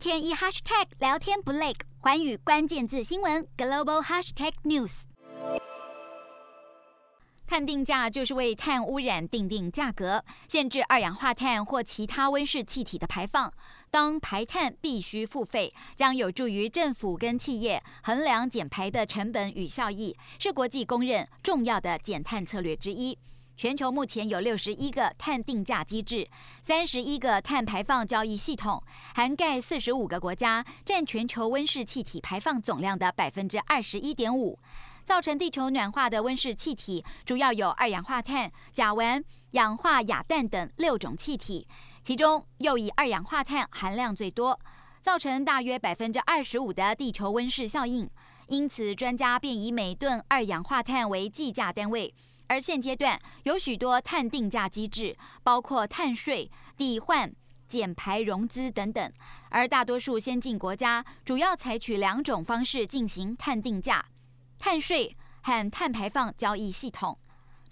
天一 hashtag 聊天不累，寰宇关键字新闻 global hashtag news。碳定价就是为碳污染定定价格，限制二氧化碳或其他温室气体的排放。当排碳必须付费，将有助于政府跟企业衡量减排的成本与效益，是国际公认重要的减碳策略之一。全球目前有六十一个碳定价机制，三十一个碳排放交易系统，涵盖四十五个国家，占全球温室气体排放总量的百分之二十一点五。造成地球暖化的温室气体主要有二氧化碳、甲烷、氧化亚氮等六种气体，其中又以二氧化碳含量最多，造成大约百分之二十五的地球温室效应。因此，专家便以每吨二氧化碳为计价单位。而现阶段有许多碳定价机制，包括碳税、抵换、减排融资等等。而大多数先进国家主要采取两种方式进行碳定价。碳税和碳排放交易系统。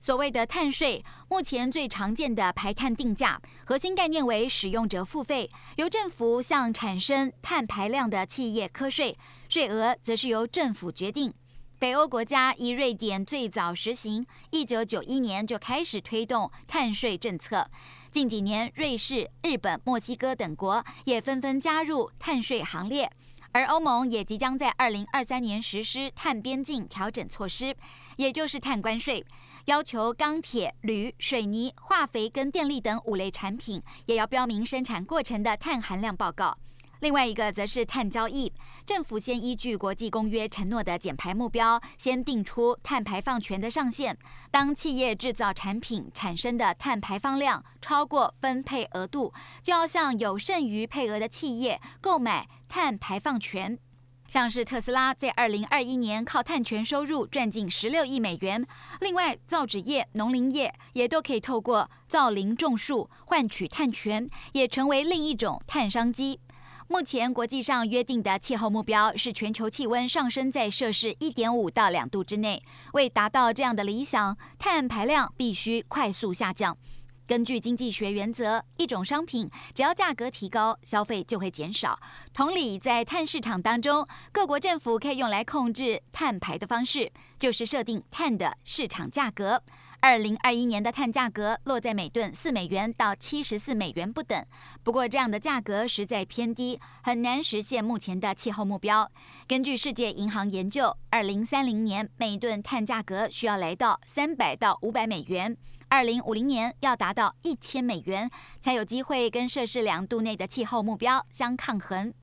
所谓的碳税，目前最常见的排碳定价核心概念为使用者付费，由政府向产生碳排量的企业课税，税额则是由政府决定。北欧国家以瑞典最早实行，一九九一年就开始推动碳税政策。近几年，瑞士、日本、墨西哥等国也纷纷加入碳税行列。而欧盟也即将在二零二三年实施碳边境调整措施，也就是碳关税，要求钢铁、铝、水泥、化肥跟电力等五类产品也要标明生产过程的碳含量报告。另外一个则是碳交易，政府先依据国际公约承诺的减排目标，先定出碳排放权的上限。当企业制造产品产生的碳排放量超过分配额度，就要向有剩余配额的企业购买碳排放权。像是特斯拉在二零二一年靠碳权收入赚进十六亿美元。另外，造纸业、农林业也都可以透过造林种树换取碳权，也成为另一种碳商机。目前国际上约定的气候目标是全球气温上升在摄氏一点五到两度之内。为达到这样的理想，碳排量必须快速下降。根据经济学原则，一种商品只要价格提高，消费就会减少。同理，在碳市场当中，各国政府可以用来控制碳排的方式，就是设定碳的市场价格。二零二一年的碳价格落在每吨四美元到七十四美元不等。不过，这样的价格实在偏低，很难实现目前的气候目标。根据世界银行研究，二零三零年每吨碳价格需要来到三百到五百美元，二零五零年要达到一千美元，才有机会跟摄氏两度内的气候目标相抗衡。